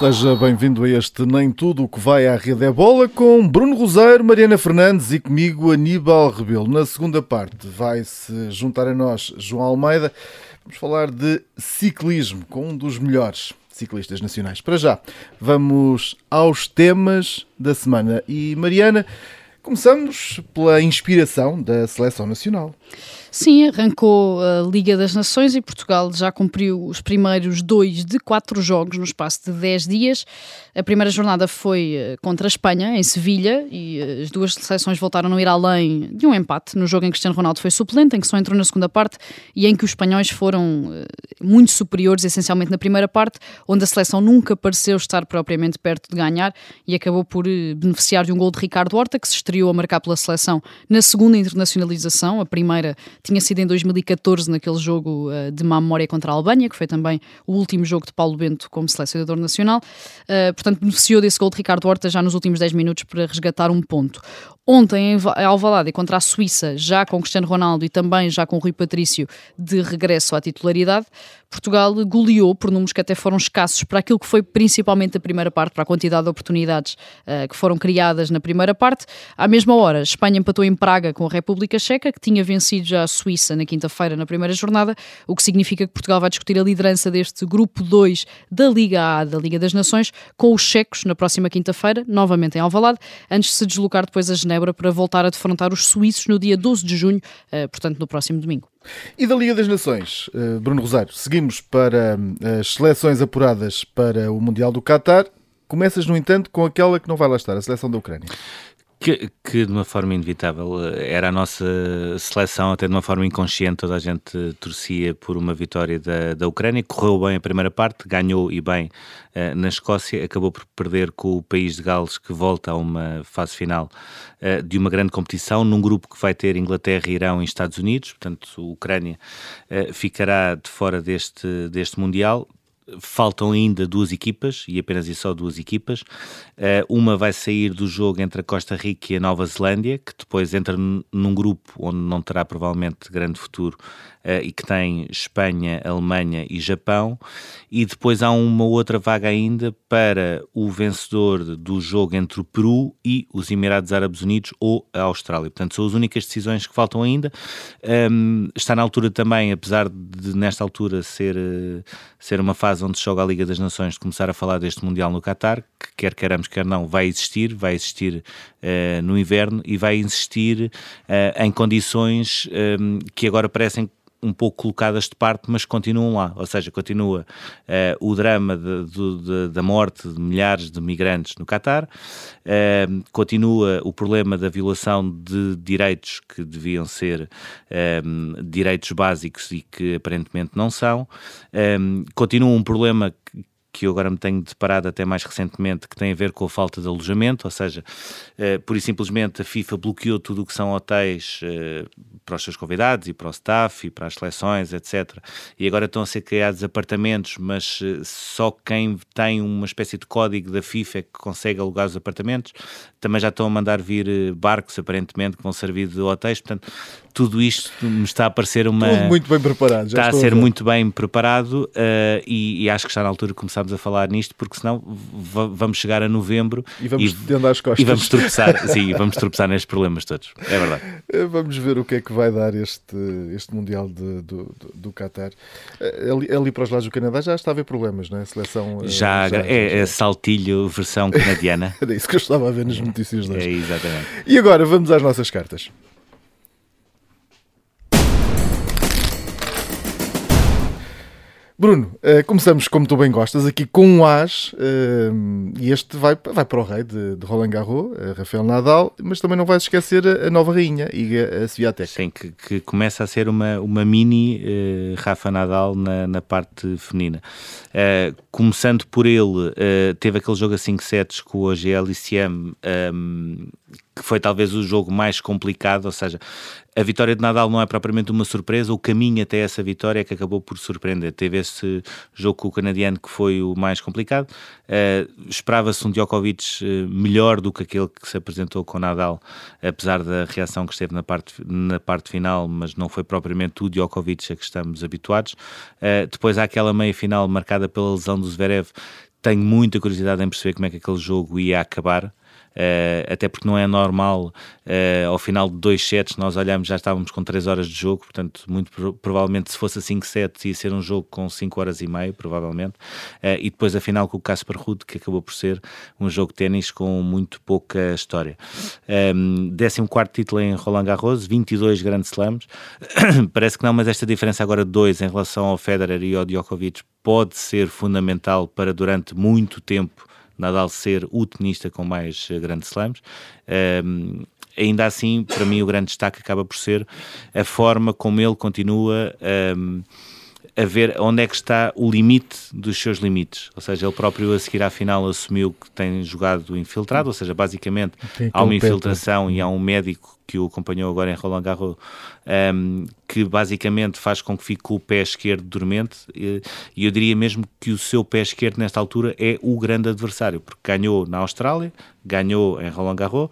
Seja bem-vindo a este Nem Tudo o que vai à rede é bola com Bruno Roseiro, Mariana Fernandes e comigo Aníbal Rebelo. Na segunda parte vai-se juntar a nós João Almeida. Vamos falar de ciclismo com um dos melhores ciclistas nacionais. Para já, vamos aos temas da semana. E Mariana, começamos pela inspiração da seleção nacional. Sim, arrancou a Liga das Nações e Portugal já cumpriu os primeiros dois de quatro jogos no espaço de dez dias. A primeira jornada foi eh, contra a Espanha, em Sevilha, e eh, as duas seleções voltaram a ir além de um empate no jogo em que Cristiano Ronaldo foi suplente, em que só entrou na segunda parte e em que os espanhóis foram eh, muito superiores, essencialmente na primeira parte, onde a seleção nunca pareceu estar propriamente perto de ganhar e acabou por beneficiar de um gol de Ricardo Horta, que se estreou a marcar pela seleção na segunda internacionalização, a primeira tinha sido em 2014 naquele jogo uh, de má memória contra a Albânia, que foi também o último jogo de Paulo Bento como selecionador nacional. Uh, portanto, beneficiou desse gol de Ricardo Horta já nos últimos 10 minutos para resgatar um ponto. Ontem, em Alvalade, contra a Suíça, já com Cristiano Ronaldo e também já com Rui Patrício de regresso à titularidade, Portugal goleou por números que até foram escassos para aquilo que foi principalmente a primeira parte, para a quantidade de oportunidades uh, que foram criadas na primeira parte. À mesma hora, Espanha empatou em Praga com a República Checa, que tinha vencido já a Suíça na quinta-feira na primeira jornada, o que significa que Portugal vai discutir a liderança deste grupo 2 da Liga A, da Liga das Nações, com os checos na próxima quinta-feira, novamente em Alvalade, antes de se deslocar depois a Genebra para voltar a defrontar os suíços no dia 12 de junho, uh, portanto no próximo domingo. E da Liga das Nações, eh, Bruno Rosário, seguimos para eh, as seleções apuradas para o Mundial do Qatar. Começas, no entanto, com aquela que não vai lá estar, a seleção da Ucrânia. Que, que, de uma forma inevitável eh, era a nossa seleção, até de uma forma inconsciente, toda a gente torcia por uma vitória da, da Ucrânia. Correu bem a primeira parte, ganhou e bem uh, na Escócia, acabou por perder com o país de Gales, que volta a uma fase final uh, de uma grande competição, num grupo que vai ter Inglaterra, Irão e Estados Unidos. Portanto, a Ucrânia uh, ficará de fora deste, deste Mundial faltam ainda duas equipas, e apenas e só duas equipas. Uh, uma vai sair do jogo entre a Costa Rica e a Nova Zelândia, que depois entra num grupo onde não terá provavelmente grande futuro uh, e que tem Espanha, Alemanha e Japão. E depois há uma outra vaga ainda para o vencedor do jogo entre o Peru e os Emirados Árabes Unidos ou a Austrália. Portanto, são as únicas decisões que faltam ainda. Um, está na altura também, apesar de nesta altura ser, uh, ser uma fase onde se joga a Liga das Nações, de começar a falar deste Mundial no Qatar, que quer queiramos, quer não, vai existir, vai existir uh, no inverno e vai existir uh, em condições um, que agora parecem um pouco colocadas de parte, mas continuam lá. Ou seja, continua uh, o drama de, de, de, da morte de milhares de migrantes no Catar, uh, continua o problema da violação de direitos que deviam ser uh, direitos básicos e que aparentemente não são, continua um problema que eu agora me tenho deparado até mais recentemente, que tem a ver com a falta de alojamento, ou seja, uh, pura e simplesmente a FIFA bloqueou tudo o que são hotéis uh, para os seus convidados e para o staff e para as seleções, etc. E agora estão a ser criados apartamentos, mas uh, só quem tem uma espécie de código da FIFA é que consegue alugar os apartamentos. Também já estão a mandar vir barcos, aparentemente, que vão servir de hotéis, portanto, tudo isto me está a parecer uma... Tudo muito bem preparado. está a ser a muito bem preparado e, e acho que está na altura começámos a falar nisto, porque senão vamos chegar a novembro e vamos e, as costas. E vamos tropeçar, sim, vamos tropeçar nestes problemas todos. É verdade. Eh, vamos ver o que é que vai dar este, este Mundial de, do, do Qatar. Eh, ali, ali para os lados do Canadá já está a haver problemas, não é? A seleção. Já, já é, é saltilho versão canadiana. Era isso que eu estava a ver nas notícias hoje. É, exatamente. E agora vamos às nossas cartas. Bruno, uh, começamos como tu bem gostas, aqui com um as, uh, e este vai, vai para o rei de, de Roland Garros, uh, Rafael Nadal, mas também não vais esquecer a, nova rainha, Iga Swiatek. Sim, que, que, começa a ser uma, uma mini Rafa Nadal na, na parte feminina. começando por ele, teve aquele jogo a 5 sets com o GL ICM, um, que foi talvez o jogo mais complicado, ou seja, a vitória de Nadal não é propriamente uma surpresa, o caminho até essa vitória é que acabou por surpreender. Teve esse jogo com o canadiano que foi o mais complicado. Uh, Esperava-se um Djokovic uh, melhor do que aquele que se apresentou com Nadal, apesar da reação que esteve na parte, na parte final, mas não foi propriamente o Djokovic a que estamos habituados. Uh, depois há aquela meia final marcada pela lesão do Zverev, tenho muita curiosidade em perceber como é que aquele jogo ia acabar. Uh, até porque não é normal uh, ao final de dois sets nós olhamos já estávamos com 3 horas de jogo, portanto muito pro provavelmente se fosse a 5 sets ia ser um jogo com 5 horas e meia, provavelmente. Uh, e depois a final com o Casper Ruud que acabou por ser um jogo de ténis com muito pouca história. Um, 14 título em Roland Garros 22 grandes slams. Parece que não, mas esta diferença agora de 2 em relação ao Federer e ao Djokovic pode ser fundamental para durante muito tempo Nadal ser o tenista com mais uh, grandes slams. Um, ainda assim, para mim, o grande destaque acaba por ser a forma como ele continua um, a ver onde é que está o limite dos seus limites. Ou seja, ele próprio a seguir à final assumiu que tem jogado infiltrado, ou seja, basicamente há uma infiltração e há um médico que o acompanhou agora em Roland Garros, um, que basicamente faz com que fique com o pé esquerdo dormente, e eu diria mesmo que o seu pé esquerdo nesta altura é o grande adversário, porque ganhou na Austrália, ganhou em Roland Garros,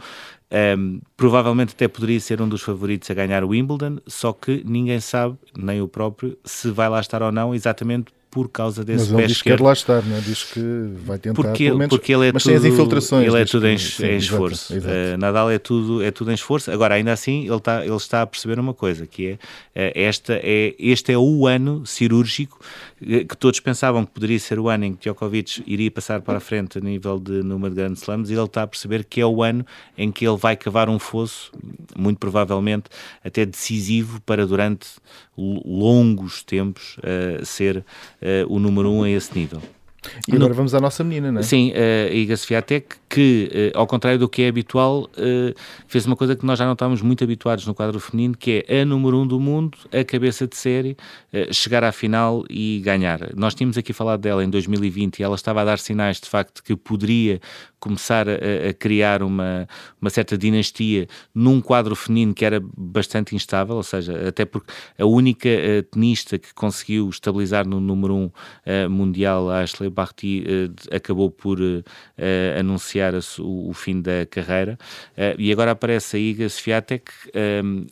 um, provavelmente até poderia ser um dos favoritos a ganhar o Wimbledon, só que ninguém sabe, nem o próprio, se vai lá estar ou não, exatamente por causa desse mas ele diz esquerdo. que quer lá estar, não é? diz que vai tentar porque, pelo menos, porque ele é mas tudo, tem as infiltrações. Ele é tudo que, em, sim, em esforço. Exato, exato. Uh, Nadal é tudo, é tudo em esforço. Agora, ainda assim, ele está, ele está a perceber uma coisa, que é, uh, esta é este é o ano cirúrgico uh, que todos pensavam que poderia ser o ano em que Djokovic iria passar para a frente a nível de número de grandes slams e ele está a perceber que é o ano em que ele vai cavar um fosso, muito provavelmente até decisivo para durante longos tempos ser o número um a esse nível. E agora no... vamos à nossa menina, não é? Sim, a Iga Swiatek, que, ao contrário do que é habitual, fez uma coisa que nós já não estávamos muito habituados no quadro feminino, que é a número um do mundo, a cabeça de série, chegar à final e ganhar. Nós tínhamos aqui falado dela em 2020 e ela estava a dar sinais de facto que poderia começar a, a, criar uma, uma certa dinastia num quadro feminino que era bastante instável, ou seja, até porque a única uh, tenista que conseguiu estabilizar no número um uh, mundial, a Ashley Barty, uh, acabou por anunciar o, o, fim da carreira. E agora aparece a Iga Swiatek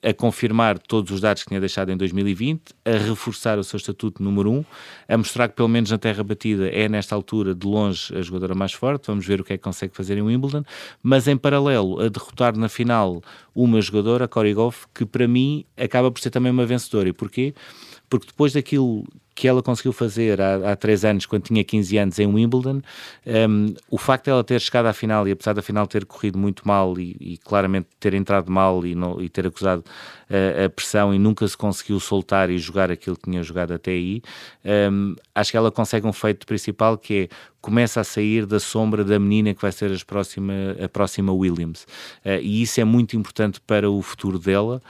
a confirmar todos os dados que tinha deixado em 2020, a reforçar o seu estatuto número um, a mostrar que pelo menos na terra batida é nesta altura de longe a jogadora mais forte, vamos ver o que é que consegue fazer em Wimbledon, mas em paralelo a derrotar na final uma jogadora, Cory Goff, que para mim acaba por ser também uma vencedora. E porquê? Porque depois daquilo que ela conseguiu fazer há, há três anos, quando tinha 15 anos, em Wimbledon, um, o facto de ela ter chegado à final e apesar da final ter corrido muito mal e, e claramente ter entrado mal e, e ter acusado uh, a pressão e nunca se conseguiu soltar e jogar aquilo que tinha jogado até aí, um, acho que ela consegue um feito principal que é começa a sair da sombra da menina que vai ser próxima, a próxima Williams. Uh, e isso é muito importante para o futuro dela,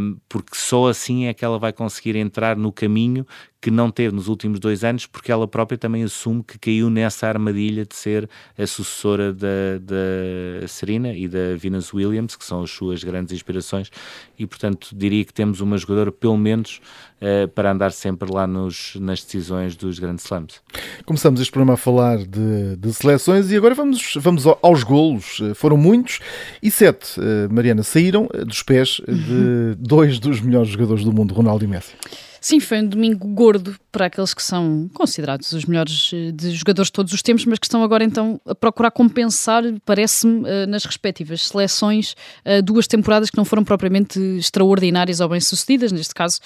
um, porque só assim é que ela vai conseguir entrar no caminho que não teve nos últimos dois anos, porque ela própria também assume que caiu nessa armadilha de ser a sucessora da, da Serena e da Venus Williams, que são as suas grandes inspirações, e portanto diria que temos uma jogadora, pelo menos, uh, para andar sempre lá nos, nas decisões dos grandes slams. Começamos este programa a falar de, de seleções e agora vamos, vamos aos golos. Eh, foram muitos e sete, uh, Mariana, saíram dos pés de dois dos melhores jogadores do mundo, Ronaldo e Messi. Sim, foi um domingo gordo para aqueles que são considerados os melhores eh, de jogadores de todos os tempos, mas que estão agora então a procurar compensar, parece-me, eh, nas respectivas seleções, eh, duas temporadas que não foram propriamente extraordinárias ou bem-sucedidas, neste caso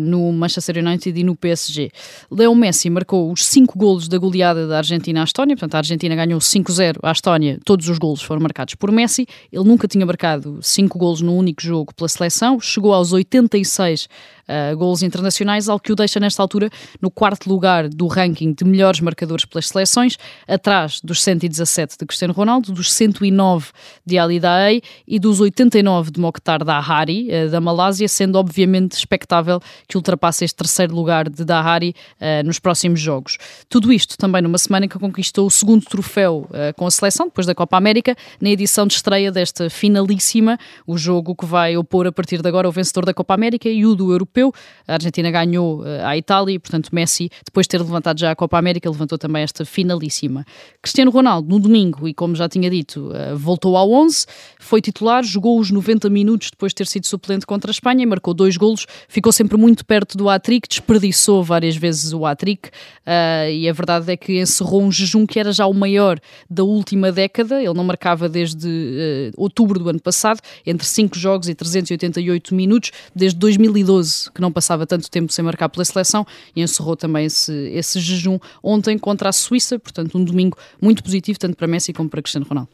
no Manchester United e no PSG. Leo Messi marcou os cinco golos da goleada da Argentina à Estónia, portanto a Argentina ganhou 5-0 à Estónia, todos os golos foram marcados por Messi, ele nunca tinha marcado cinco golos num único jogo pela seleção, chegou aos 86 uh, internacionais, algo que o deixa nesta altura no quarto lugar do ranking de melhores marcadores pelas seleções, atrás dos 117 de Cristiano Ronaldo, dos 109 de Ali Daei e dos 89 de Mokhtar Dahari, uh, da Malásia, sendo obviamente expectável que ultrapasse este terceiro lugar de Dahari uh, nos próximos jogos. Tudo isto também numa semana que conquistou o segundo troféu com a seleção, depois da Copa América, na edição de estreia desta finalíssima, o jogo que vai opor a partir de agora o vencedor da Copa América e o do Europeu europeu. A Argentina ganhou à Itália e, portanto, Messi, depois de ter levantado já a Copa América, levantou também esta finalíssima. Cristiano Ronaldo, no domingo, e como já tinha dito, uh, voltou ao 11, foi titular, jogou os 90 minutos depois de ter sido suplente contra a Espanha e marcou dois golos, ficou sempre muito perto do hat-trick, desperdiçou várias vezes o hat-trick uh, e a verdade é que encerrou um jejum que era já o maior da última década, ele não marcava desde uh, outubro do ano passado, entre 5 jogos e 388 minutos, desde 2012 que não passava tanto tempo sem marcar pela seleção e encerrou também esse, esse jejum ontem contra a Suíça, portanto um domingo muito positivo tanto para Messi como para Cristiano Ronaldo.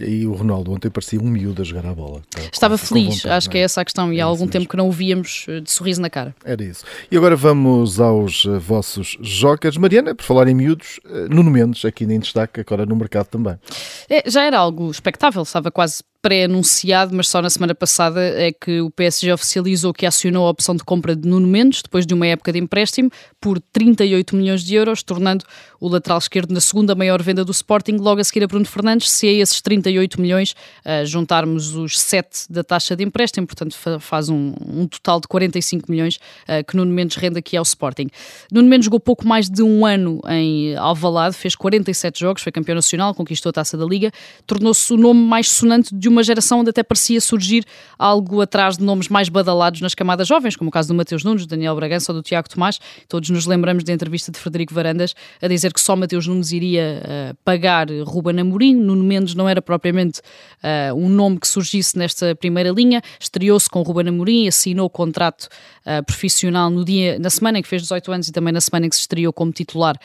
E o Ronaldo ontem parecia um miúdo a jogar a bola. Estava feliz, vontade, acho que é? é essa a questão e há algum tempo que não o víamos eh, de sorriso na cara. Era isso. E agora vamos aos uh, vossos jokers. Mariana, por falar em miúdos, uh, Nuno Mendes, aqui nem destaque, agora no mercado também. É, já era algo expectável, estava quase pré-anunciado, mas só na semana passada é que o PSG oficializou que acionou a opção de compra de Nuno Mendes, depois de uma época de empréstimo, por 38 milhões de euros, tornando o lateral esquerdo na segunda maior venda do Sporting, logo a seguir a Bruno Fernandes, se a esses 38 milhões uh, juntarmos os 7 da taxa de empréstimo, portanto faz um, um total de 45 milhões uh, que Nuno Mendes rende aqui ao Sporting. Nuno Mendes jogou pouco mais de um ano em Alvalade, fez 47 jogos, foi campeão nacional, conquistou a taça da Liga, tornou-se o nome mais sonante de uma geração onde até parecia surgir algo atrás de nomes mais badalados nas camadas jovens, como o caso do Mateus Nunes, do Daniel Bragança ou do Tiago Tomás. Todos nos lembramos da entrevista de Frederico Varandas a dizer que só Mateus Nunes iria uh, pagar Ruben Amorim. Nuno Mendes não era propriamente uh, um nome que surgisse nesta primeira linha. Estreou-se com Ruben Amorim, assinou o contrato uh, profissional no dia, na semana em que fez 18 anos e também na semana em que se estreou como titular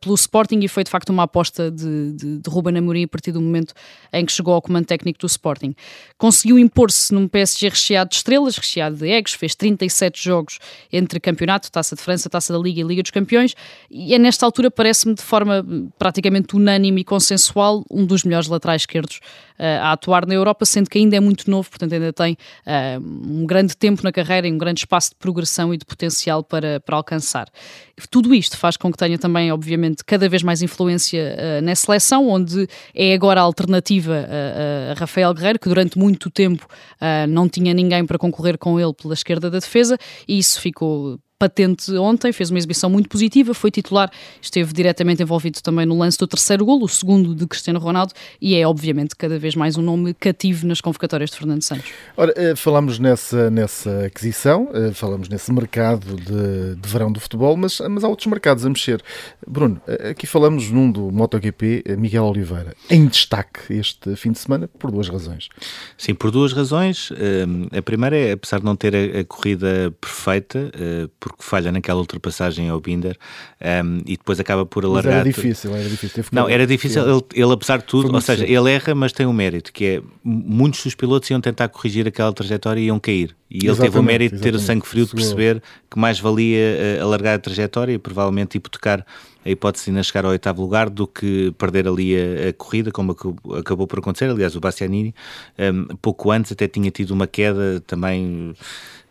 pelo Sporting e foi de facto uma aposta de, de, de Ruben Amorim a partir do momento em que chegou ao comando técnico do Sporting. Conseguiu impor-se num PSG recheado de estrelas, recheado de egos, fez 37 jogos entre campeonato, Taça de França, Taça da Liga e Liga dos Campeões, e é nesta altura, parece-me de forma praticamente unânime e consensual, um dos melhores laterais esquerdos uh, a atuar na Europa, sendo que ainda é muito novo, portanto ainda tem uh, um grande tempo na carreira e um grande espaço de progressão e de potencial para, para alcançar. Tudo isto faz com que tenha também, obviamente, cada vez mais influência uh, na seleção, onde é agora a alternativa a Rafael Guerreiro, que durante muito tempo uh, não tinha ninguém para concorrer com ele pela esquerda da defesa, e isso ficou patente ontem, fez uma exibição muito positiva, foi titular, esteve diretamente envolvido também no lance do terceiro golo, o segundo de Cristiano Ronaldo, e é obviamente cada vez mais um nome cativo nas convocatórias de Fernando Santos. Ora, eh, falamos nessa, nessa aquisição, eh, falamos nesse mercado de, de verão do futebol, mas, mas há outros mercados a mexer. Bruno, eh, aqui falamos num do MotoGP, Miguel Oliveira, em destaque este fim de semana, por duas razões. Sim, por duas razões. A primeira é, apesar de não ter a, corrida perfeita, porque falha naquela ultrapassagem ao Binder um, e depois acaba por alargar. Mas era difícil, era difícil. Não, era difícil. Ele, ele, apesar de tudo, ou seja, ele erra, mas tem um mérito, que é muitos dos pilotos iam tentar corrigir aquela trajetória e iam cair. E ele exatamente, teve o mérito de ter o sangue frio de perceber que mais valia uh, alargar a trajetória e provavelmente hipotecar a hipótese de ainda chegar ao oitavo lugar do que perder ali a, a corrida, como acabou por acontecer. Aliás, o Bastianini, um, pouco antes, até tinha tido uma queda também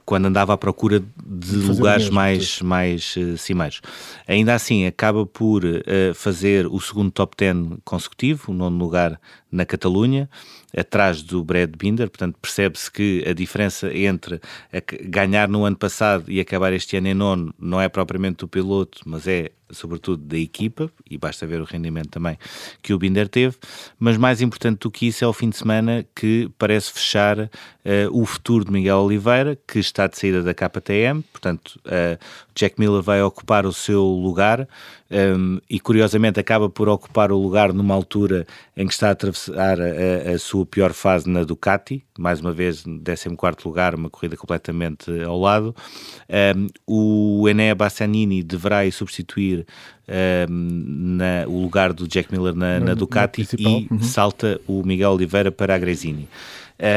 quando andava à procura de lugares mesmo, mais, mais uh, cimeiros. Ainda assim, acaba por uh, fazer o segundo top 10 consecutivo, o nono lugar na Catalunha, atrás do Brad Binder, portanto percebe-se que a diferença entre ganhar no ano passado e acabar este ano em nono não é propriamente do piloto, mas é sobretudo da equipa, e basta ver o rendimento também que o Binder teve, mas mais importante do que isso é o fim de semana que parece fechar uh, o futuro de Miguel Oliveira, que está de saída da KTM, portanto uh, Jack Miller vai ocupar o seu lugar, um, e curiosamente acaba por ocupar o lugar numa altura em que está a atravessar a, a sua pior fase na Ducati, mais uma vez 14 lugar, uma corrida completamente ao lado. Um, o Enea Bassanini deverá substituir um, na, o lugar do Jack Miller na, na Ducati e uhum. salta o Miguel Oliveira para a Gresini.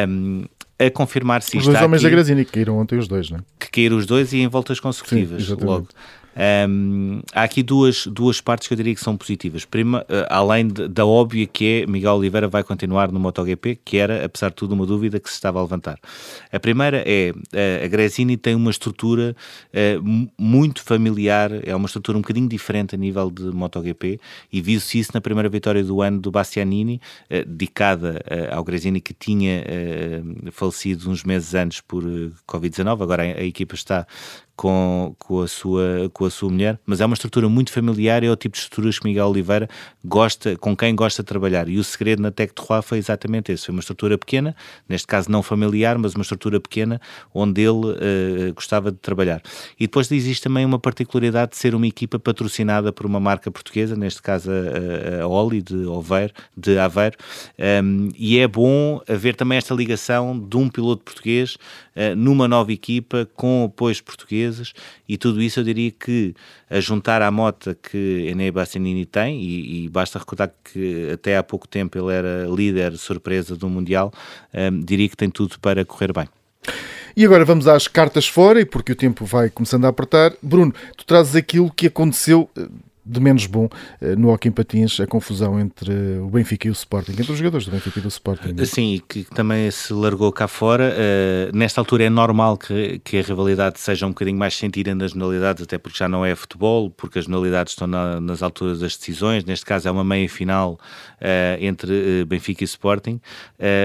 Um, a confirmar se Os dois homens aqui, da Gresini, que caíram ontem os dois, não é? Que caíram os dois e em voltas consecutivas, Sim, logo. Um, há aqui duas, duas partes que eu diria que são positivas. Prima, uh, além de, da óbvia que é Miguel Oliveira vai continuar no MotoGP, que era, apesar de tudo, uma dúvida que se estava a levantar. A primeira é uh, a Gresini tem uma estrutura uh, muito familiar, é uma estrutura um bocadinho diferente a nível de MotoGP e viu-se isso na primeira vitória do ano do Bastianini, dedicada ao Gresini que tinha falecido uns meses antes por Covid-19. Agora a, a equipa está com, com, a sua, com a sua mulher, mas é uma estrutura muito familiar, é o tipo de estruturas que Miguel Oliveira gosta, com quem gosta de trabalhar. E o segredo na Tec de Roi foi exatamente esse: foi uma estrutura pequena, neste caso não familiar, mas uma estrutura pequena onde ele uh, gostava de trabalhar. E depois existe também uma particularidade de ser uma equipa patrocinada por uma marca portuguesa, neste caso a, a Oli de Aveiro, de Aveiro um, e é bom haver também esta ligação de um piloto português numa nova equipa com apoios portugueses e tudo isso eu diria que a juntar à mota que Enei Bassanini tem e, e, basta recordar que até há pouco tempo ele era líder surpresa do Mundial, um, diria que tem tudo para correr bem. E agora vamos às cartas fora, e porque o tempo vai começando a apertar. Bruno, tu trazes aquilo que aconteceu eh, de menos bom eh, no em Patins a confusão entre o Benfica e o Sporting, entre os jogadores do Benfica e do Sporting. Sim, que também se largou cá fora. Uh, nesta altura é normal que, que a rivalidade seja um bocadinho mais sentida nas modalidades, até porque já não é futebol, porque as modalidades estão na, nas alturas das decisões. Neste caso é uma meia-final uh, entre uh, Benfica e Sporting.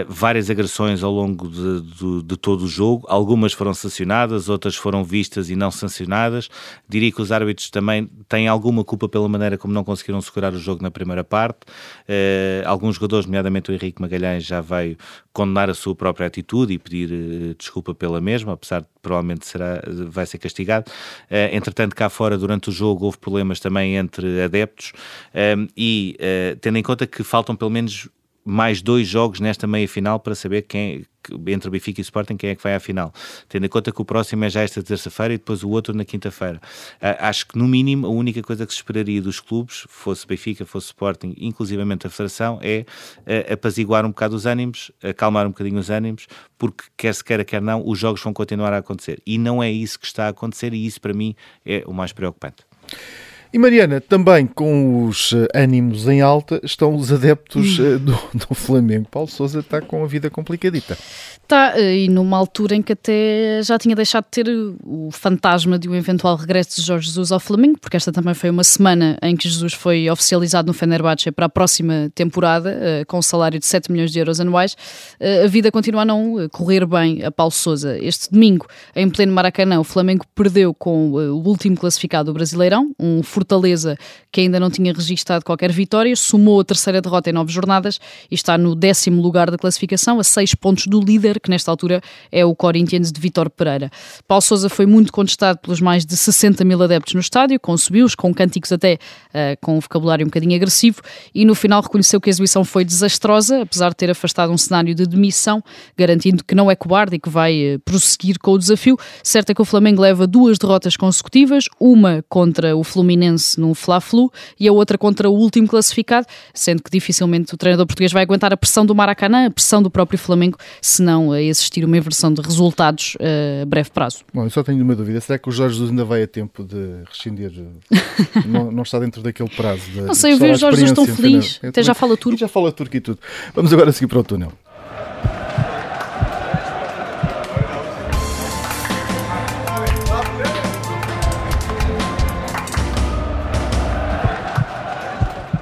várias agressões ao longo de, de, de, todo o jogo, algumas foram sancionadas, outras foram vistas e não sancionadas. Diria que os árbitros também têm alguma culpa pela maneira como não conseguiram segurar o jogo na primeira parte. Uh, alguns jogadores, nomeadamente o Henrique Magalhães, já veio condenar a sua própria atitude e pedir uh, desculpa pela mesma, apesar de provavelmente será, vai ser castigado. Uh, entretanto, cá fora, durante o jogo, houve problemas também entre adeptos e, tendo em conta que faltam pelo menos mais dois jogos nesta meia final para saber quem entre o Benfica e o Sporting quem é que vai à final, tendo em conta que o próximo é já esta terça-feira e depois o outro na quinta-feira. Uh, acho que no mínimo a única coisa que se esperaria dos clubes, fosse Benfica, fosse Sporting, inclusivamente a Federação, é uh, apaziguar um bocado os ânimos, acalmar um bocadinho os ânimos, porque quer se queira, quer não, os jogos vão continuar a acontecer. E não é isso que está a acontecer e isso para mim é o mais preocupante. E Mariana, também com os eh, ânimos em alta estão os adeptos hum. Eh, do, do Flamengo. Paulo Sousa está com a vida complicadita. Está, eh, e numa altura em que até já tinha deixado de ter o fantasma de um eventual regresso de Jorge Jesus ao Flamengo, porque esta também foi uma semana em que Jesus foi oficializado no Fenerbahçe para a próxima temporada, com um salário de 7 milhões de euros anuais. A vida continua a não correr bem a Paulo Sousa. Este domingo, em pleno Maracanã, o Flamengo perdeu com o último classificado do Brasileirão, um Fortaleza, que ainda não tinha registado qualquer vitória, somou a terceira derrota em nove jornadas e está no décimo lugar da classificação, a seis pontos do líder, que nesta altura é o Corinthians de Vitor Pereira. Paulo Sousa foi muito contestado pelos mais de 60 mil adeptos no estádio, com subios, com cânticos até uh, com um vocabulário um bocadinho agressivo, e no final reconheceu que a exibição foi desastrosa, apesar de ter afastado um cenário de demissão, garantindo que não é cobarde e que vai uh, prosseguir com o desafio. Certo é que o Flamengo leva duas derrotas consecutivas, uma contra o Fluminense Fluminense num Fla-Flu e a outra contra o último classificado, sendo que dificilmente o treinador português vai aguentar a pressão do Maracanã, a pressão do próprio Flamengo, se não existir uma inversão de resultados uh, a breve prazo. Bom, eu só tenho uma dúvida, será que o Jorge Jesus ainda vai a tempo de rescindir? não, não, está dentro daquele prazo? De, não sei, eu vi o Jorge Jesus tão feliz, até já fala turco. Já fala turco e tudo. Vamos agora seguir para o túnel.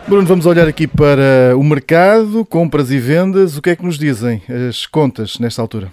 Bruno, vamos olhar aqui para o mercado, compras e vendas. O que é que nos dizem as contas nesta altura?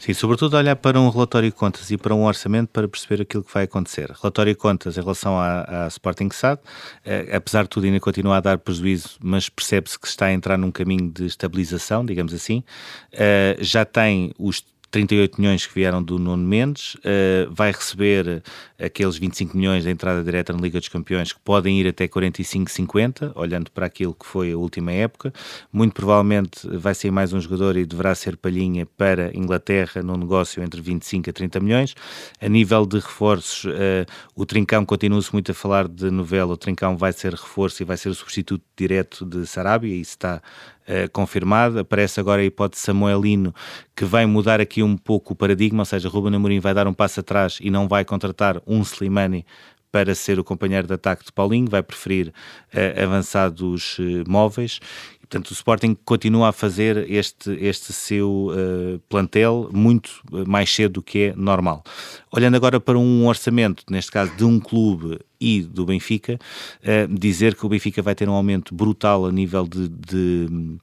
Sim, sobretudo olhar para um relatório de contas e para um orçamento para perceber aquilo que vai acontecer. Relatório de contas em relação à, à Sporting SAD, eh, apesar de tudo ainda continua a dar prejuízo, mas percebe-se que está a entrar num caminho de estabilização, digamos assim. Eh, já tem os 38 milhões que vieram do Nuno Mendes, uh, vai receber aqueles 25 milhões da entrada direta na Liga dos Campeões, que podem ir até 45, 50, olhando para aquilo que foi a última época. Muito provavelmente vai ser mais um jogador e deverá ser palhinha para Inglaterra num negócio entre 25 a 30 milhões. A nível de reforços, uh, o Trincão continua-se muito a falar de novela, o Trincão vai ser reforço e vai ser o substituto direto de Sarabia, isso está uh, confirmado. Aparece agora a hipótese Samuelino, que vai mudar aqui um pouco o paradigma, ou seja, Ruben Amorim vai dar um passo atrás e não vai contratar um Slimani para ser o companheiro de ataque de Paulinho, vai preferir uh, avançados uh, móveis Portanto, o Sporting continua a fazer este, este seu uh, plantel muito mais cedo do que é normal. Olhando agora para um orçamento, neste caso de um clube e do Benfica, uh, dizer que o Benfica vai ter um aumento brutal a nível de, de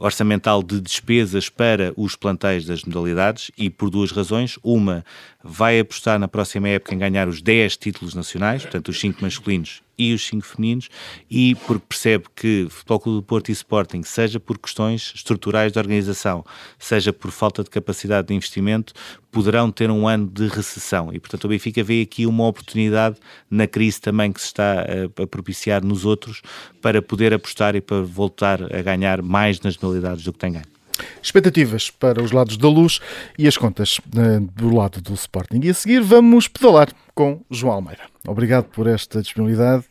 orçamental de despesas para os plantéis das modalidades e por duas razões. Uma, vai apostar na próxima época em ganhar os 10 títulos nacionais, portanto os 5 masculinos e os 5 femininos, e porque percebe que Futebol Clube do Porto e Sporting, seja por questões estruturais de organização, seja por falta de capacidade de investimento, poderão ter um ano de recessão e, portanto, o Benfica vê aqui uma oportunidade na crise também que se está a, a propiciar nos outros para poder apostar e para voltar a ganhar mais nas modalidades do que tem ganho. Expectativas para os lados da luz e as contas uh, do lado do Sporting. E a seguir vamos pedalar com João Almeida. Obrigado por esta disponibilidade.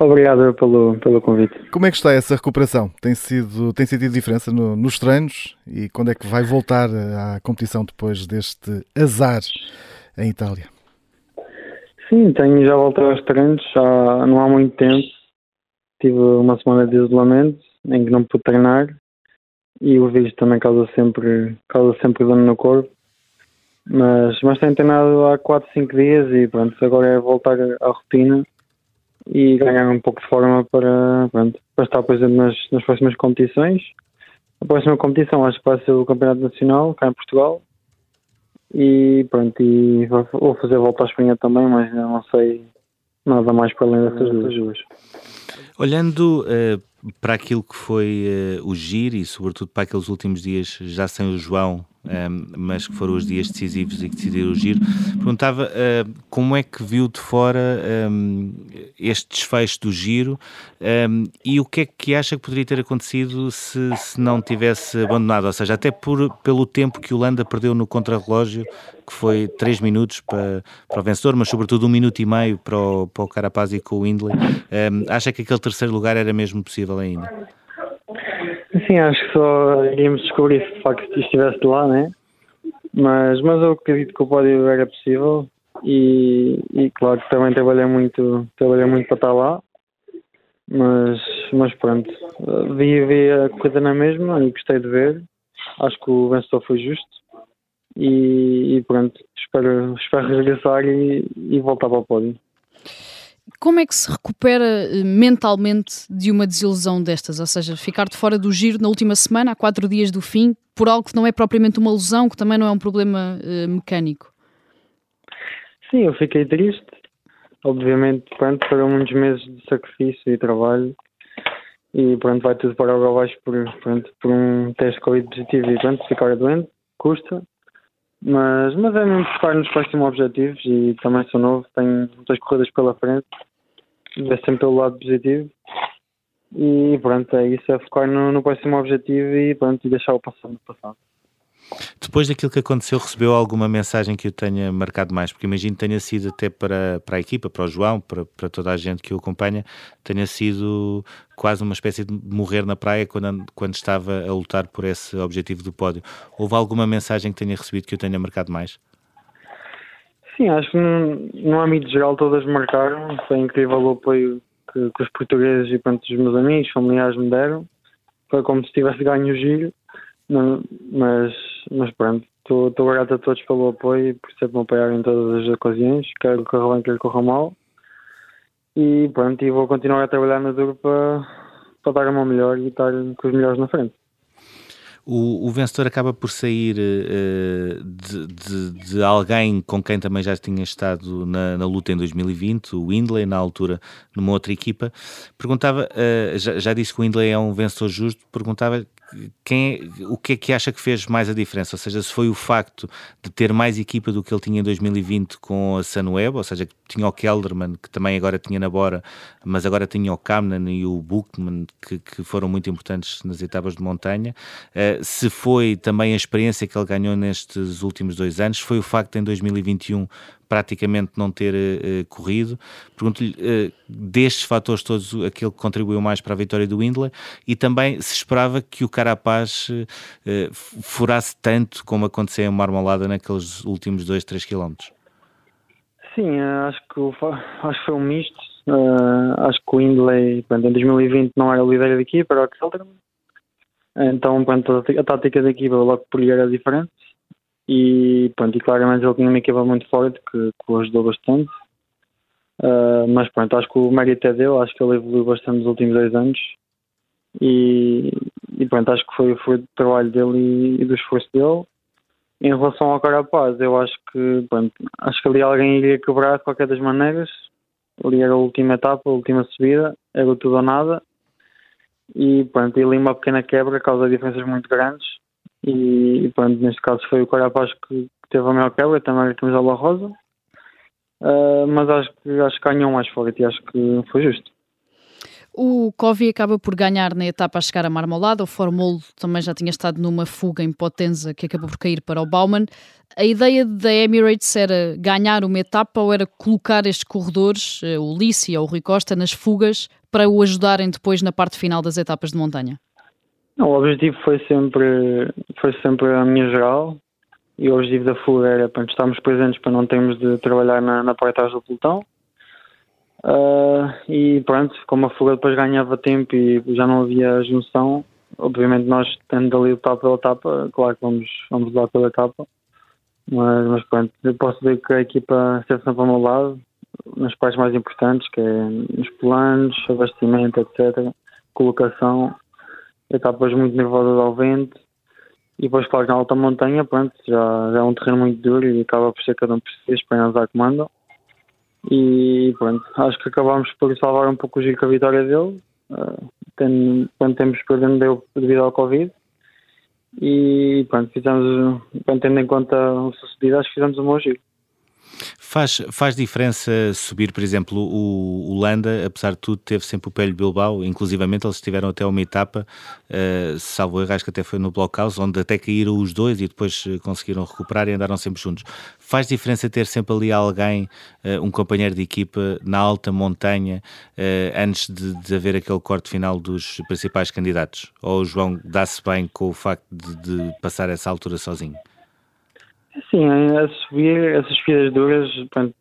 Obrigado pelo, pelo convite. Como é que está essa recuperação? Tem, sido, tem sentido diferença no, nos treinos? E quando é que vai voltar à competição depois deste azar em Itália? Sim, tenho já voltado aos treinos, já não há muito tempo. Tive uma semana de isolamento em que não pude treinar e o vírus também causa sempre, causa sempre dano no corpo. Mas, mas tenho treinado há 4, 5 dias e pronto, agora é voltar à rotina e ganhar um pouco de forma para, pronto, para estar presente nas, nas próximas competições. A próxima competição acho que vai ser o Campeonato Nacional, cá em Portugal. E pronto, e vou fazer a volta à Espanha também, mas não sei nada mais para além dessas duas. Olhando uh, para aquilo que foi uh, o giro e sobretudo para aqueles últimos dias já sem o João mas que foram os dias decisivos e que decidiram o giro. Perguntava uh, como é que viu de fora este desfecho do giro e o que é que acha que poderia ter acontecido se, se não tivesse abandonado, ou seja, até por, pelo tempo que o Landa perdeu no contrarrelógio, que foi 3 minutos para, para o vencedor, mas sobretudo um minuto e meio para o, para o Carapaz e com o Windley. acha que aquele terceiro lugar era mesmo possível ainda? Sim, acho que só iríamos descobrir se de facto estivesse lá, né? Mas, mas eu acredito que o pódio era possível e, e claro que também trabalhei muito, trabalhei muito para estar lá. Mas, mas pronto, vi, vi a corrida na mesma e gostei de ver. Acho que o vencedor foi justo e, e pronto, espero, espero regressar e, e voltar para o pódio. Como é que se recupera eh, mentalmente de uma desilusão destas? Ou seja, ficar de fora do giro na última semana, há quatro dias do fim, por algo que não é propriamente uma lesão, que também não é um problema uh, mecânico? Sim, eu fiquei triste. Obviamente, pronto, foram muitos meses de sacrifício e trabalho e pronto, vai tudo para o abaixo por, pronto, por um teste Covid positivo e pronto, ficar doente, custa. Mas, mas é mesmo focar nos próximos objetivos e também sou novo, tenho muitas corridas pela frente, ver sempre pelo lado positivo. E pronto, é isso, é focar no, no próximo objetivo e pronto, e deixar o passado no passado. Depois daquilo que aconteceu, recebeu alguma mensagem que o tenha marcado mais? Porque imagino que tenha sido até para, para a equipa, para o João, para, para toda a gente que o acompanha, tenha sido quase uma espécie de morrer na praia quando, quando estava a lutar por esse objetivo do pódio. Houve alguma mensagem que tenha recebido que o tenha marcado mais? Sim, acho que no, no âmbito geral todas marcaram. Foi incrível o apoio que, que os portugueses e pronto, os meus amigos, familiares me deram. Foi como se tivesse ganho o giro. Não, mas, mas pronto, estou grato a todos pelo apoio e por sempre me apoiar em todas as ocasiões, quer que corra bem, quer que corra mal. E pronto, e vou continuar a trabalhar na duro para, para dar uma melhor e estar com os melhores na frente. O, o vencedor acaba por sair uh, de, de, de, alguém com quem também já tinha estado na, na, luta em 2020, o Windley, na altura numa outra equipa. Perguntava, uh, já, já, disse que o Windley é um vencedor justo, perguntava quem, é, o que é que acha que fez mais a diferença? Ou seja, se foi o facto de ter mais equipa do que ele tinha em 2020 com a Sunweb, ou seja, que tinha o Kelderman, que também agora tinha na Bora, mas agora tinha o Kamnan e o Buchmann, que, que, foram muito importantes nas etapas de montanha. Uh, se foi também a experiência que ele ganhou nestes últimos dois anos, foi o facto de em 2021 praticamente não ter uh, corrido. Pergunto-lhe, uh, destes fatores todos, aquele que contribuiu mais para a vitória do Windler e também se esperava que o Carapaz uh, furasse tanto como aconteceu em Marmolada naqueles últimos 2, 3 quilómetros. Sim, acho que, acho que foi um misto. Acho que o Indley, pronto, em 2020 não era o líder da equipa, era o Kelterman. Então, pronto, a tática da equipa logo por ir era diferente. E, pronto, e claramente ele tinha uma equipa muito forte que, que o ajudou bastante. Uh, mas pronto, acho que o mérito é dele, acho que ele evoluiu bastante nos últimos dois anos. E, e pronto, acho que foi, foi do trabalho dele e, e do esforço dele. Em relação ao Carapaz, eu acho que pronto, acho que ali alguém iria quebrar de qualquer das maneiras. Ali era a última etapa, a última subida, era tudo ou nada. E pronto, ali uma pequena quebra causa diferenças muito grandes. E pronto, neste caso foi o Carapaz que, que teve a maior quebra, também a camisola rosa. Uh, mas acho que acho que ganhou mais forte e acho que foi justo. O Covi acaba por ganhar na etapa a chegar a Marmolada. O Formolo também já tinha estado numa fuga em Potenza que acabou por cair para o Bauman. A ideia da Emirates era ganhar uma etapa ou era colocar estes corredores, eh, o Lissi ou o Rui Costa, nas fugas para o ajudarem depois na parte final das etapas de montanha? Não, o objetivo foi sempre, foi sempre a minha geral e o objetivo da fuga era para estarmos presentes para não termos de trabalhar na, na parte atrás do pelotão Uh, e pronto, como a fuga depois ganhava tempo e já não havia junção, obviamente nós tendo ali etapa pela etapa, claro que vamos, vamos lá pela etapa, mas, mas pronto, eu posso dizer que a equipa esteve sempre ao meu lado, nas partes mais importantes, que é nos planos, abastecimento, etc., colocação, etapas muito nervosas ao vento, e depois, claro, na alta montanha, pronto, já, já é um terreno muito duro e acaba por ser cada um por si, pernas a comando e pronto, acho que acabámos por salvar um pouco o giro com a vitória dele, uh, tendo, quando temos perdendo devido ao Covid. E pronto, fizemos, tendo em conta o sucedido, acho que fizemos um bom giro. Faz, faz diferença subir, por exemplo, o, o Landa, apesar de tudo, teve sempre o Pelho Bilbao, inclusivamente eles estiveram até uma etapa, uh, salvo erro, acho que até foi no Blockhouse, onde até caíram os dois e depois eh, conseguiram recuperar e andaram sempre juntos. Faz diferença ter sempre ali alguém, uh, um companheiro de equipa, na alta montanha, uh, antes de, de, haver aquele corte final dos principais candidatos? Ou o João dá-se bem com o facto de, de passar essa altura sozinho? Sim, a subir, essas subidas duras, pronto,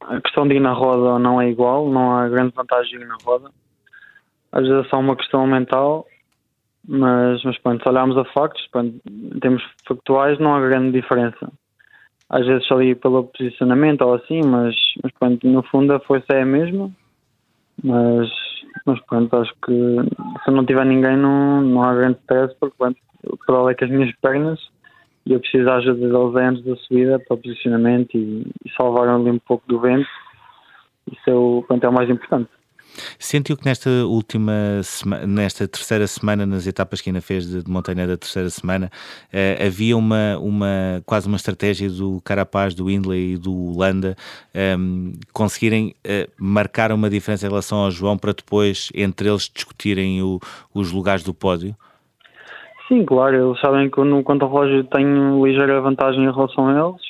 a questão de ir na roda não é igual, não há grande vantagem de ir na roda. Às vezes é só uma questão mental, mas, mas pronto, se olharmos a factos, pronto, em termos factuais não há grande diferença. Às vezes ali pelo posicionamento ou assim, mas, mas pronto, no fundo a força é a mesma. Mas, mas pronto, acho que se não tiver ninguém não, não há grande stress, porque pronto, o que é que as minhas pernas e eu preciso da ajuda deles antes da subida para o posicionamento e, e salvar ali um pouco do vento. Isso é o, quanto é o mais importante. Sentiu que nesta última semana, nesta terceira semana, nas etapas que ainda fez de, de montanha da terceira semana, eh, havia uma, uma quase uma estratégia do Carapaz, do Indley e do Landa eh, conseguirem eh, marcar uma diferença em relação ao João para depois entre eles discutirem o, os lugares do pódio? Sim, claro, eles sabem que no quanto ao relógio tenho ligeira vantagem em relação a eles.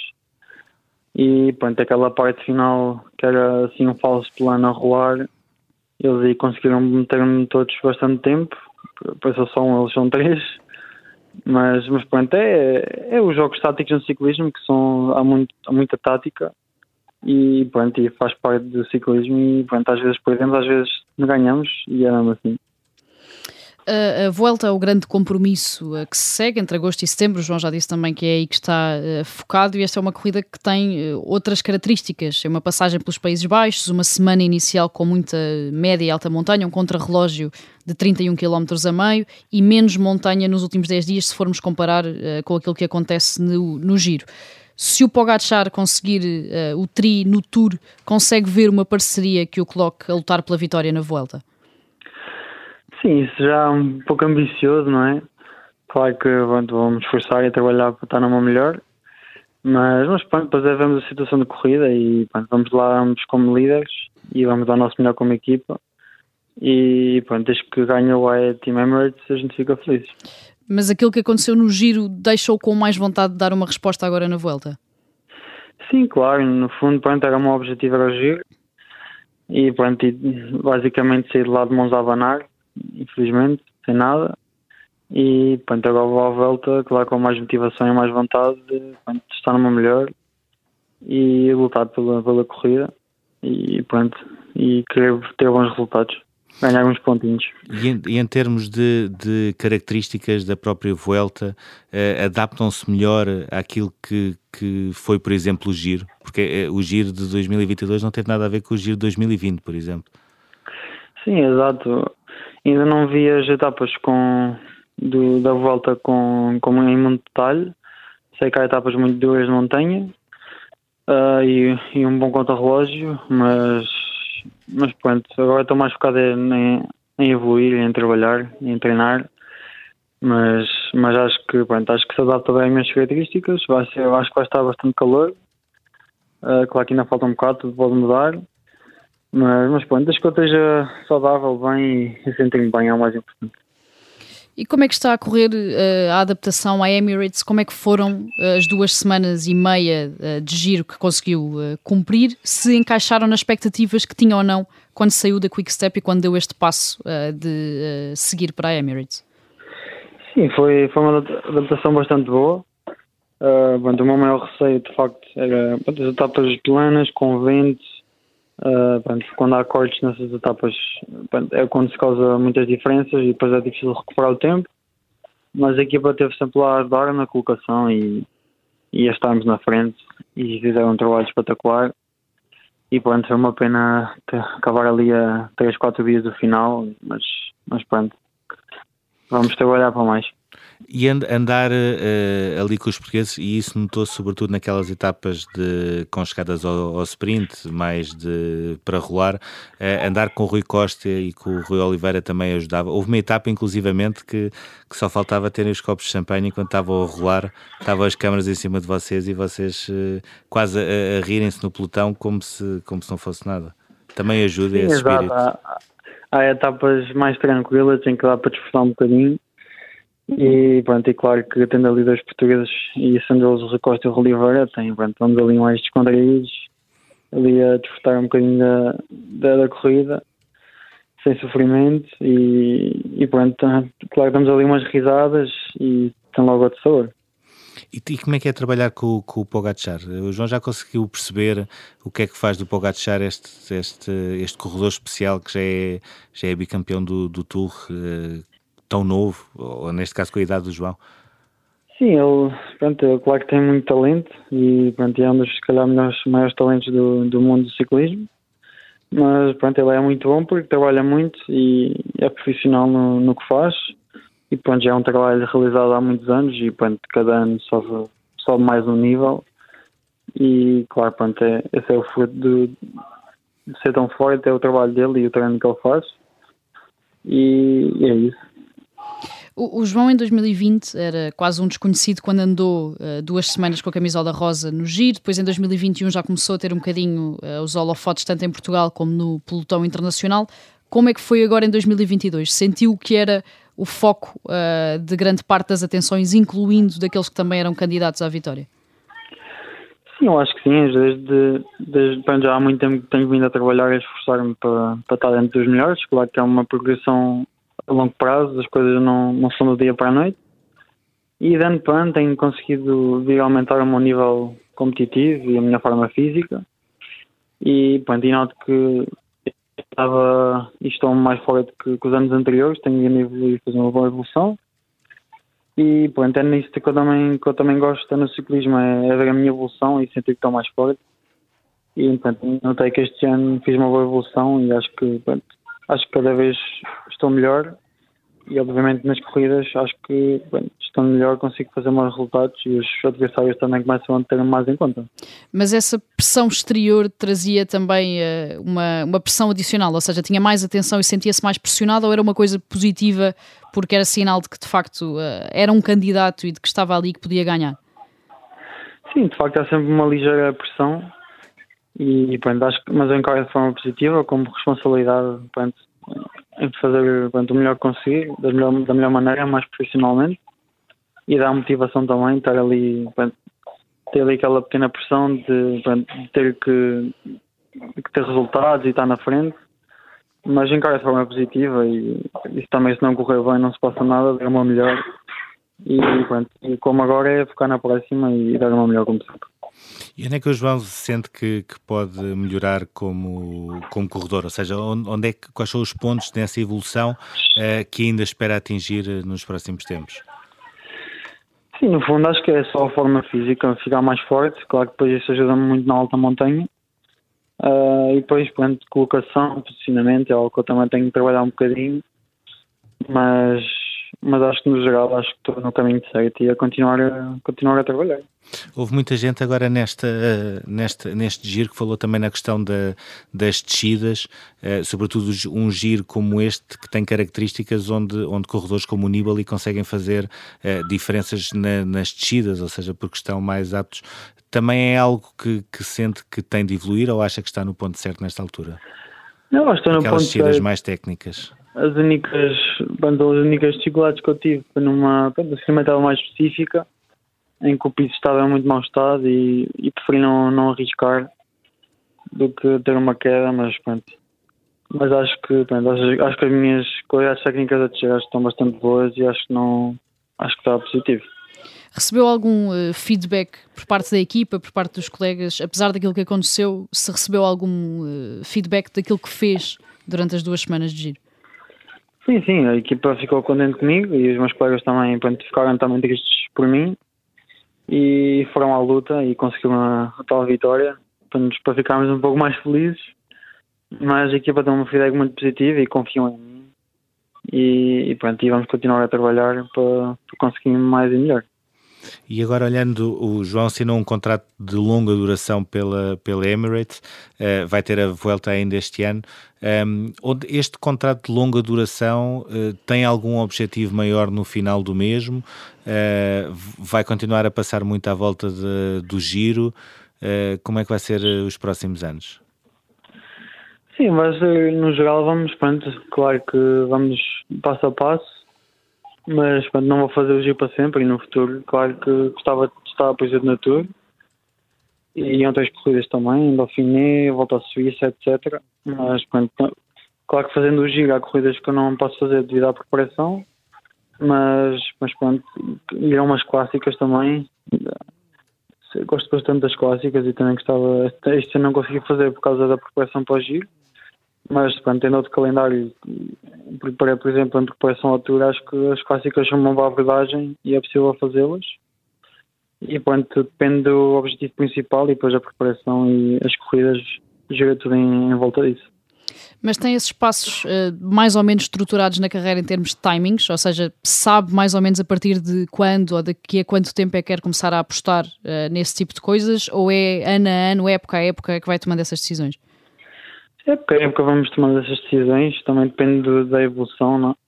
E pronto, aquela parte final que era assim um falso plano a rolar, eles aí conseguiram meter-me todos bastante tempo. Depois só um, eles são três. Mas, mas pronto, é, é os jogos táticos no ciclismo que são, há, muito, há muita tática e pronto, e faz parte do ciclismo e pronto, às vezes perdemos, às vezes ganhamos e é mesmo assim. A, a volta ao grande compromisso que se segue entre agosto e setembro, o João já disse também que é aí que está uh, focado, e esta é uma corrida que tem uh, outras características. É uma passagem pelos Países Baixos, uma semana inicial com muita média e alta montanha, um contrarrelógio de 31 km a meio e menos montanha nos últimos 10 dias, se formos comparar uh, com aquilo que acontece no, no giro. Se o Pogacar conseguir o tri no Tour, consegue ver uma parceria que o coloque a lutar pela vitória na volta? Sim, isso já é um pouco ambicioso, não é? Claro que pronto, vamos esforçar e trabalhar para estar numa melhor, mas, mas pronto, depois é, vemos a situação de corrida e pronto, vamos lá vamos como líderes e vamos dar o nosso melhor como equipa e pronto, desde que ganha o AE Team Emirates a gente fica feliz. Mas aquilo que aconteceu no giro deixou com mais vontade de dar uma resposta agora na volta? Sim, claro, no fundo pronto, era o meu objetivo era o giro e pronto, e basicamente sair de lá de mãos a abanar infelizmente, sem nada. E pronto, agora vou à volta, claro, com mais motivação e mais vontade de, pronto, estar numa melhor. e lutar pela, pela corrida e pronto, e querer ter bons resultados, ganhar uns pontinhos. E em, e em termos de, de, características da própria Vuelta, uh, adaptam-se melhor àquilo que, que foi, por exemplo, o Giro? Porque uh, o Giro de 2022 não teve nada a ver com o Giro de 2020, por exemplo. Sim, exato. Ainda não vi as etapas com, do, da volta com, com em muito detalhe. Sei que há etapas muito duras de montanha, uh, e, e, um bom contra-relógio, mas, mas pronto, agora estou mais focado em, em evoluir, em trabalhar, em treinar, mas, mas acho que pronto, acho que se adapta bem às minhas características, vai ser, acho que vai estar bastante calor, uh, claro que ainda falta um bocado, tudo pode mudar, mas, mas pronto, desde que eu esteja saudável, bem e, sentir-me bem é o mais importante. E como é que está a correr uh, a adaptação à Emirates? Como é que foram uh, as duas semanas e meia uh, de giro que conseguiu cumprir? Se encaixaram nas expectativas que tinha ou não quando saiu da Quick Step e quando deu este passo de seguir para a Emirates? Sim, foi, foi uma adaptação bastante boa. Uh, bom, o meu maior receio, de facto, era as etapas planas, com vento, Uh, pronto, quando há cortes nessas etapas pronto, é quando se causa muitas diferenças e depois é difícil recuperar o tempo. Mas a equipa teve sempre lá a ajudar na colocação e, e a estarmos na frente e fizeram um trabalho espetacular. E pronto, foi uma pena acabar ali a 3, 4 dias do final, mas, mas pronto, vamos trabalhar para mais. E andar uh, ali com os portugueses, e isso notou-se sobretudo naquelas etapas de, com chegadas ao, ao sprint, mais de, para rolar, uh, andar com o Rui Costa e com o Rui Oliveira também ajudava. Houve uma etapa, inclusivamente, que, que só faltava terem os copos de champanhe enquanto estavam a rolar, estavam as câmaras em cima de vocês e vocês uh, quase a, a rirem-se no pelotão como se, como se não fosse nada. Também ajuda Sim, esse exato. espírito. Há, há etapas mais tranquilas em que dá para desfrutar um bocadinho e pronto, e claro que tendo ali dois portugueses e sendo eles o Recosta e o Oliveira, tem, pronto, vamos ali mais descontraídos, ali a desfrutar um bocadinho da, da, da corrida, sem sofrimento e, e pronto, claro damos ali umas risadas e tem logo outro sabor. E, e, como é que é trabalhar com, com, o Pogacar? O João já conseguiu perceber o que é que faz do Pogacar este, este, este corredor especial que já é, já é bicampeão do, do Tour, eh, tão novo, ou neste caso com a idade do João? Sim, ele, pronto, ele claro que tem muito talento e pronto, é um dos, se calhar, melhores, maiores talentos do, do mundo do ciclismo. Mas pronto, ele é muito bom porque trabalha muito e é profissional no, no que faz. E pronto, já é um trabalho realizado há muitos anos e pronto, cada ano sobe, sobe mais um nível. E claro, pronto, é, esse é o fruto de, ser tão forte, é o trabalho dele e o treino que ele faz. E é isso. O, o, João, em 2020, era quase um desconhecido quando andou uh, duas semanas com a camisola rosa no Giro. Depois, em 2021, já começou a ter um bocadinho uh, os holofotes, tanto em Portugal como no pelotão internacional. Como é que foi agora em 2022? Sentiu que era o foco uh, de grande parte das atenções, incluindo daqueles que também eram candidatos à vitória? Sim, eu acho que sim. Desde, desde bem, já há muito tempo que tenho vindo a trabalhar e esforçar-me para, para estar dentro dos melhores. Claro que é uma progressão a longo prazo, as coisas não, não são do dia para a noite. E de ano para ano tenho conseguido vir aumentar o meu nível competitivo e a minha forma física. E, pronto, e noto que estava e estou mais forte que, que os anos anteriores, tenho vindo a evoluir, fazer uma boa evolução. E pronto, é nisso que eu também, que eu também gosto no ciclismo, é, é ver a minha evolução e sentir que estou mais forte. E pronto, notei que este ano fiz uma boa evolução e acho que pronto, acho que cada vez estou melhor e obviamente nas corridas acho que bem, estando melhor consigo fazer mais resultados e os adversários também começam a ter mais em conta. Mas essa pressão exterior trazia também uh, uma, uma pressão adicional, ou seja, tinha mais atenção e sentia-se mais pressionado ou era uma coisa positiva porque era sinal de que de facto uh, era um candidato e de que estava ali que podia ganhar? Sim, de facto há sempre uma ligeira pressão e pronto, acho que, mas eu encaro de forma positiva, como responsabilidade pronto, em fazer pronto, o melhor que conseguir, da melhor, da melhor maneira, mais profissionalmente. E dar motivação também, estar ali, ter ali aquela pequena pressão de, de ter que, que, ter resultados e estar na frente, mas encaro de forma positiva e isso também se não correr bem não se passa nada, dar uma melhor e, pronto, e como agora é focar na próxima e dar uma melhor como sempre. E onde é que o João sente que, que pode melhorar como, como corredor? Ou seja, onde, onde é que, quais são os pontos nessa evolução uh, que ainda espera atingir eh, nos próximos tempos? Sim, no fundo acho que é só a forma física ficar mais forte. Claro que depois isso ajuda-me muito na alta montanha. Uh, e depois, pronto, colocação, posicionamento é algo que eu também tenho que trabalhar um bocadinho. Mas mas acho que no geral acho que estou no caminho certo e a continuar a, continuar a trabalhar. Houve muita gente agora nesta, nesta, neste giro que falou também na questão da, das descidas, uh, sobretudo um giro como este que tem características onde, onde corredores como o Nibali conseguem fazer uh, diferenças na, nas descidas, ou seja, porque estão mais aptos. Também é algo que, que sente que tem de evoluir ou acha que está no ponto certo nesta altura? Não, estou no Aquelas ponto descidas certo. mais técnicas as únicas, bom, as únicas dificuldades que eu tive foi numa experimental mais específica, em que o piso estava em muito mau estado e, e preferi não, não arriscar do que ter uma queda, mas pronto. Mas acho que, pronto, acho, acho que as minhas coisas técnicas a descer estão bastante boas e acho que não acho que está positivo. Recebeu algum uh, feedback por parte da equipa, por parte dos colegas, apesar daquilo que aconteceu, se recebeu algum uh, feedback daquilo que fez durante as duas semanas de giro? Sim, sim, a equipa ficou contente comigo e os meus colegas também pronto, ficaram também tristes por mim e foram à luta e conseguiram a, a tal vitória para, para ficarmos um pouco mais felizes. Mas a equipa deu uma feedback muito positiva e confiam em mim e, e pronto, e vamos continuar a trabalhar para, para conseguir mais e melhor. E agora olhando, o João assinou um contrato de longa duração pela, pela Emirates, uh, vai ter a volta ainda este ano. Um, ehm, este contrato de longa duração uh, tem algum objetivo maior no final do mesmo? Uh, vai continuar a passar muito à volta de, do giro? como é que vai ser os próximos anos? Sim, mas no geral vamos, pronto, claro que vamos passo a passo mas pronto, não vou fazer o giro para sempre e no futuro, claro que gostava de estar presente na Tour e em outras corridas também, Dauphiné, Volta à Suíça, etc. Mas pronto, claro que fazendo o giro há corridas que eu não posso fazer devido à preparação, mas, mas pronto, irão umas clássicas também. Gosto bastante das clássicas e também gostava. Este ano não consegui fazer por causa da preparação para o giro, mas pronto, tendo outro calendário, para, por exemplo, em preparação à altura, acho que as clássicas são uma boa abordagem e é possível fazê-las. E pronto, depende do objetivo principal e depois a preparação e as corridas gira tudo em, em volta disso. Mas tem esses passos uh, mais ou menos estruturados na carreira em termos de timings, ou seja, sabe mais ou menos a partir de quando ou daqui a quanto tempo é que quer começar a apostar uh, nesse tipo de coisas, ou é ano a ano, época a época que vai tomando essas decisões? Época a época vamos tomando essas decisões, também depende da evolução, não? É?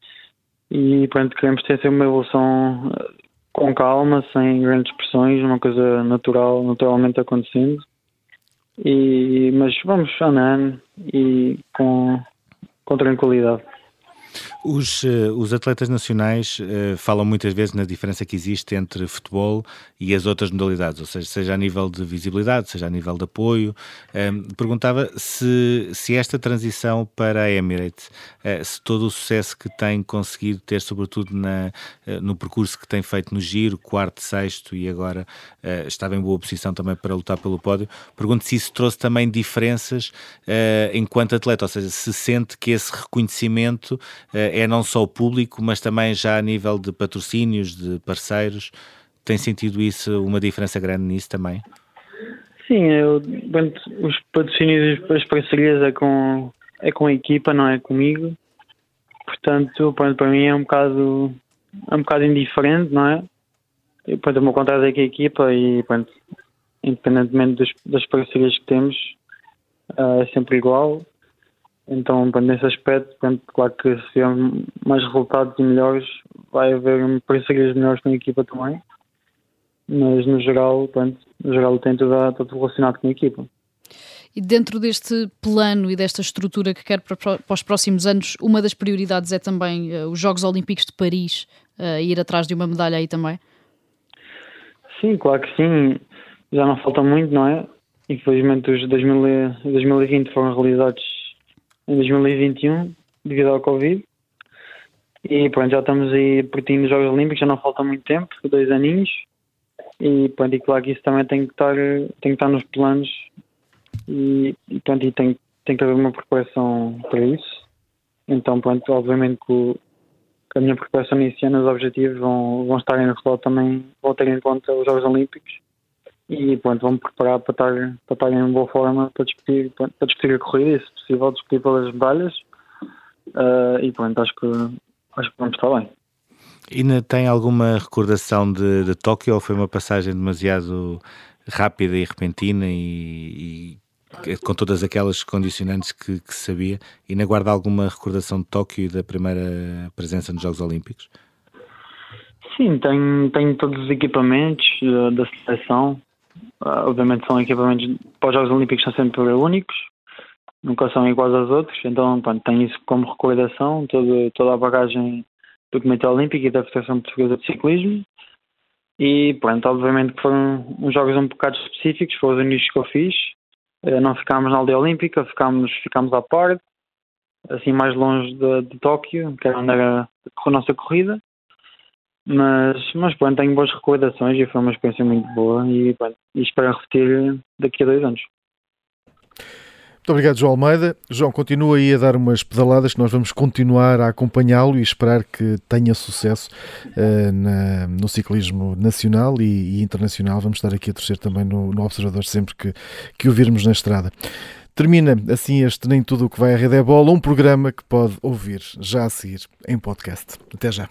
E pronto, queremos ter sempre uma evolução eh, com calma, sem grandes pressões, uma coisa natural, naturalmente acontecendo. E, mas vamos ano a ano e com, com tranquilidade. Os, uh, os atletas nacionais uh, falam muitas vezes na diferença que existe entre futebol e as outras modalidades, ou seja, seja a nível de visibilidade, seja a nível de apoio. Um, perguntava se, se esta transição para a Emirates, uh, se todo o sucesso que tem conseguido ter, sobretudo na, no percurso que tem feito no Giro, quarto, sexto e agora estava em boa posição também para lutar pelo pódio, pergunto se isso trouxe também diferenças enquanto atleta, ou seja, se sente que esse reconhecimento é não só o público, mas também já a nível de patrocínios, de parceiros. Tem sentido isso, uma diferença grande nisso também? Sim, eu, os patrocínios e as parcerias é com, é com a equipa, não é comigo. Portanto, pronto, para mim é um bocado, é um bocado indiferente, não é? E, pronto, o meu contrato é com a equipa e, pronto, independentemente das, das parcerias que temos, uh, é sempre igual. Então, nesse aspecto, claro que se tiver mais resultados e melhores, vai haver parcerias melhores com a equipa também. Mas no geral, pronto, no geral tem tudo, tudo relacionado com a equipa. E dentro deste plano e desta estrutura que quer para, para os próximos anos, uma das prioridades é também uh, os Jogos Olímpicos de Paris, uh, ir atrás de uma medalha aí também? Sim, claro que sim. Já não falta muito, não é? Infelizmente os 2020 foram realizados em 2021 devido ao Covid. E pronto, já estamos aí pertinho dos Jogos Olímpicos, já não falta muito tempo, dois aninhos. E, pronto, e claro que isso também tem que estar, tem que estar nos planos e, e, pronto, e tem, tem que haver uma preparação para isso. Então, pronto, obviamente que, o, que a minha preparação iniciando, os objetivos vão, vão estar em relógio também, vão ter em conta os Jogos Olímpicos e pronto, vamos preparar para estar, para estar em boa forma para discutir, para discutir a corrida e, se possível, discutir pelas medalhas. Uh, e pronto, acho que, acho que vamos estar bem. Ainda tem alguma recordação de, de Tóquio ou foi uma passagem demasiado rápida e repentina e, e com todas aquelas condicionantes que, que sabia? E ainda guarda alguma recordação de Tóquio e da primeira presença nos Jogos Olímpicos? Sim, tenho, tenho todos os equipamentos uh, da seleção. Uh, obviamente são equipamentos para os Jogos Olímpicos são sempre únicos, nunca são iguais aos outros, então pronto, tenho isso como recordação, todo, toda a bagagem do Comitê Olímpico e da Federação Portuguesa de Ciclismo. E pronto, obviamente que foram uns jogos um bocado específicos, foram os únicos que eu fiz. Eh, não ficámos na aldeia olímpica, ficámos, ficámos à parte, assim mais longe de, de Tóquio, que era onde era a nossa corrida. Mas, mas pronto, tenho boas recordações e foi uma experiência muito boa e, pronto, e espero repetir daqui a dois anos. Muito obrigado, João Almeida. João, continua aí a dar umas pedaladas que nós vamos continuar a acompanhá-lo e esperar que tenha sucesso uh, na, no ciclismo nacional e, e, internacional. Vamos estar aqui a torcer também no, no Observador sempre que, que o virmos na estrada. Termina assim este Nem Tudo o que vai à Rede é Bola, um programa que pode ouvir já a seguir em podcast. Até já.